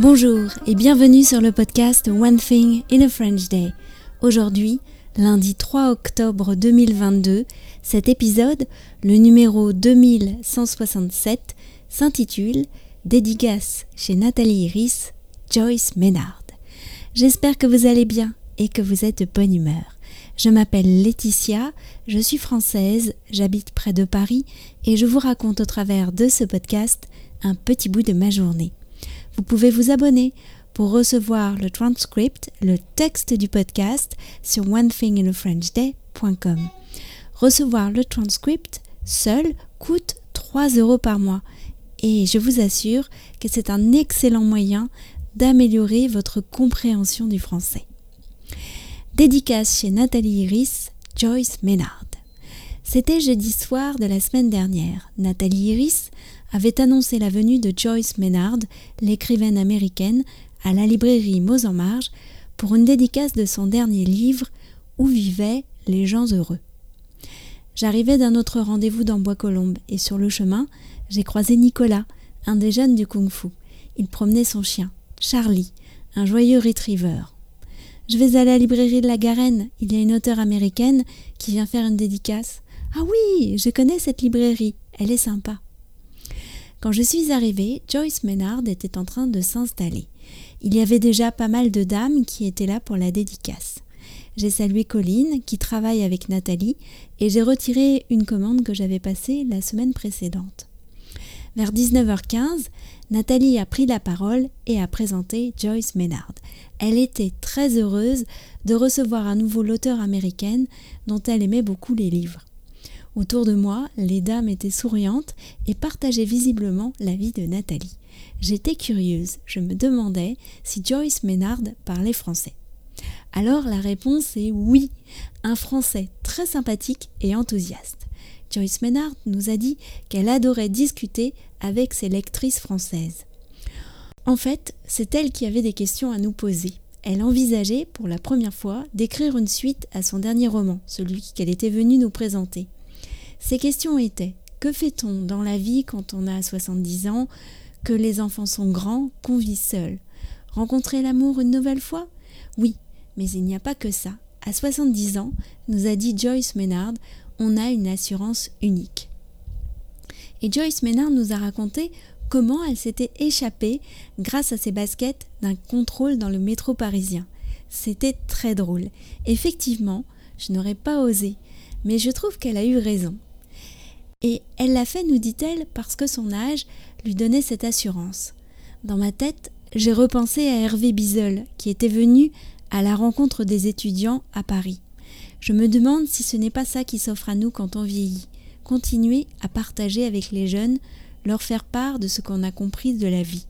Bonjour et bienvenue sur le podcast One Thing in a French Day. Aujourd'hui, lundi 3 octobre 2022, cet épisode, le numéro 2167, s'intitule Dédicace chez Nathalie Iris, Joyce Ménard. J'espère que vous allez bien et que vous êtes de bonne humeur. Je m'appelle Laetitia, je suis française, j'habite près de Paris et je vous raconte au travers de ce podcast un petit bout de ma journée. Vous pouvez vous abonner pour recevoir le transcript, le texte du podcast sur onethinginafrenchday.com. Recevoir le transcript seul coûte 3 euros par mois et je vous assure que c'est un excellent moyen d'améliorer votre compréhension du français. Dédicace chez Nathalie Iris, Joyce Ménard. C'était jeudi soir de la semaine dernière. Nathalie Iris avait annoncé la venue de Joyce Maynard, l'écrivaine américaine, à la librairie Mots en Marge pour une dédicace de son dernier livre Où vivaient les gens heureux. J'arrivais d'un autre rendez-vous dans Bois-Colombes et sur le chemin, j'ai croisé Nicolas, un des jeunes du kung-fu. Il promenait son chien, Charlie, un joyeux retriever. Je vais à la librairie de la Garenne, il y a une auteure américaine qui vient faire une dédicace. Ah oui, je connais cette librairie, elle est sympa. Quand je suis arrivée, Joyce Maynard était en train de s'installer. Il y avait déjà pas mal de dames qui étaient là pour la dédicace. J'ai salué Colline, qui travaille avec Nathalie, et j'ai retiré une commande que j'avais passée la semaine précédente. Vers 19h15, Nathalie a pris la parole et a présenté Joyce Maynard. Elle était très heureuse de recevoir à nouveau l'auteure américaine dont elle aimait beaucoup les livres. Autour de moi, les dames étaient souriantes et partageaient visiblement la vie de Nathalie. J'étais curieuse, je me demandais si Joyce Maynard parlait français. Alors la réponse est oui, un français très sympathique et enthousiaste. Joyce Maynard nous a dit qu'elle adorait discuter avec ses lectrices françaises. En fait, c'est elle qui avait des questions à nous poser. Elle envisageait pour la première fois d'écrire une suite à son dernier roman, celui qu'elle était venue nous présenter. Ces questions étaient que fait-on dans la vie quand on a 70 ans, que les enfants sont grands, qu'on vit seul? Rencontrer l'amour une nouvelle fois? Oui, mais il n'y a pas que ça. À 70 ans, nous a dit Joyce Maynard, on a une assurance unique. Et Joyce Maynard nous a raconté comment elle s'était échappée grâce à ses baskets d'un contrôle dans le métro parisien. C'était très drôle. Effectivement, je n'aurais pas osé, mais je trouve qu'elle a eu raison. Et elle l'a fait, nous dit-elle, parce que son âge lui donnait cette assurance. Dans ma tête, j'ai repensé à Hervé Bizel, qui était venu à la rencontre des étudiants à Paris. Je me demande si ce n'est pas ça qui s'offre à nous quand on vieillit. Continuer à partager avec les jeunes, leur faire part de ce qu'on a compris de la vie.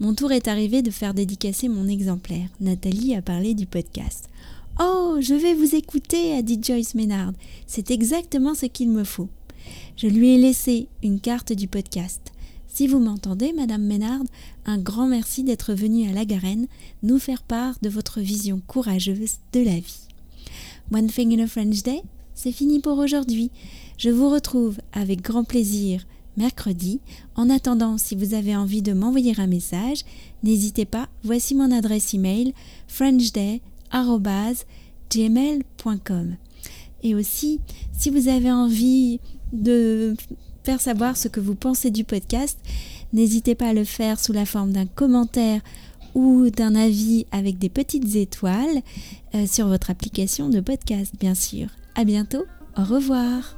Mon tour est arrivé de faire dédicacer mon exemplaire. Nathalie a parlé du podcast. Oh, je vais vous écouter, a dit Joyce Ménard. C'est exactement ce qu'il me faut. Je lui ai laissé une carte du podcast. Si vous m'entendez, Madame Ménard, un grand merci d'être venue à la Garenne nous faire part de votre vision courageuse de la vie. One thing in a French day, c'est fini pour aujourd'hui. Je vous retrouve avec grand plaisir mercredi. En attendant, si vous avez envie de m'envoyer un message, n'hésitez pas, voici mon adresse email frenchday.gmail.com. Et aussi, si vous avez envie de faire savoir ce que vous pensez du podcast. N'hésitez pas à le faire sous la forme d'un commentaire ou d'un avis avec des petites étoiles euh, sur votre application de podcast, bien sûr. À bientôt. Au revoir.